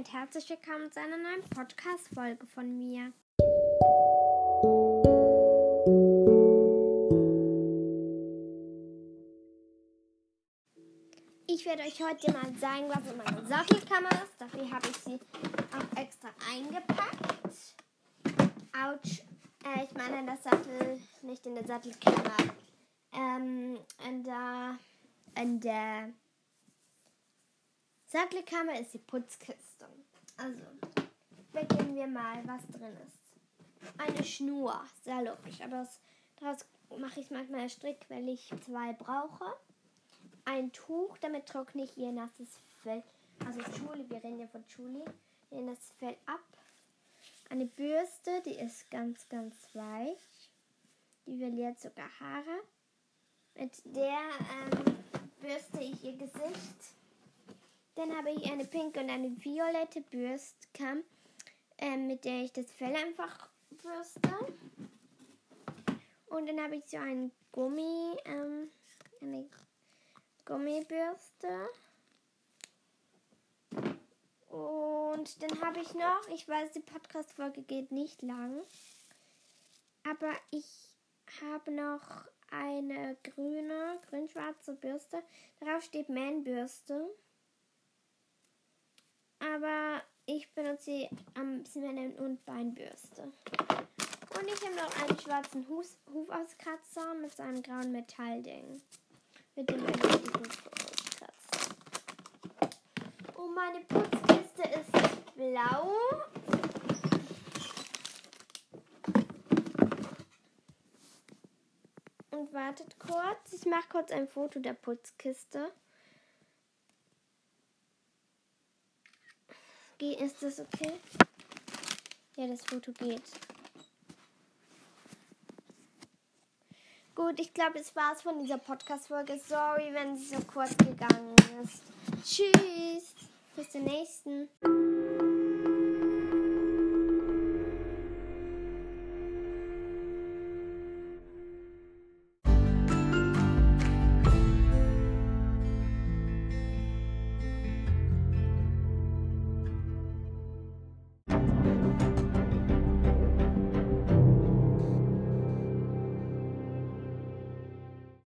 und herzlich willkommen zu einer neuen Podcast-Folge von mir. Ich werde euch heute mal zeigen, was in meiner Sattelkammer ist. Dafür habe ich sie auch extra eingepackt. Autsch. Äh, ich meine das Sattel, nicht in der Sattelkammer. Ähm, in der, in der Sattelkammer ist die Putzkiste. Also, beginnen wir mal, was drin ist. Eine Schnur, sehr logisch, aber das, daraus mache ich manchmal einen Strick, weil ich zwei brauche. Ein Tuch, damit trockne ich ihr nasses Fell. Also Julie, wir reden ja von Julie. Ihr nasses Fell ab. Eine Bürste, die ist ganz, ganz weich. Die verliert sogar Haare. Mit der ähm, bürste ich ihr Gesicht. Dann habe ich eine pinke und eine violette Bürstkam, äh, mit der ich das Fell einfach bürste. Und dann habe ich so einen Gummi, ähm, eine Gummibürste. Und dann habe ich noch, ich weiß, die Podcast-Folge geht nicht lang, aber ich habe noch eine grüne, grün-schwarze Bürste. Darauf steht Man-Bürste. Aber ich benutze sie am Zimmernen und Beinbürste. Und ich habe noch einen schwarzen Hus Hufauskratzer mit so einem grauen Metallding. Mit dem ich die Hufe. Und meine Putzkiste ist blau. Und wartet kurz. Ich mache kurz ein Foto der Putzkiste. Ist das okay? Ja, das Foto geht. Gut, ich glaube, das war's von dieser Podcast-Folge. Sorry, wenn sie so kurz gegangen ist. Tschüss. Bis zum nächsten.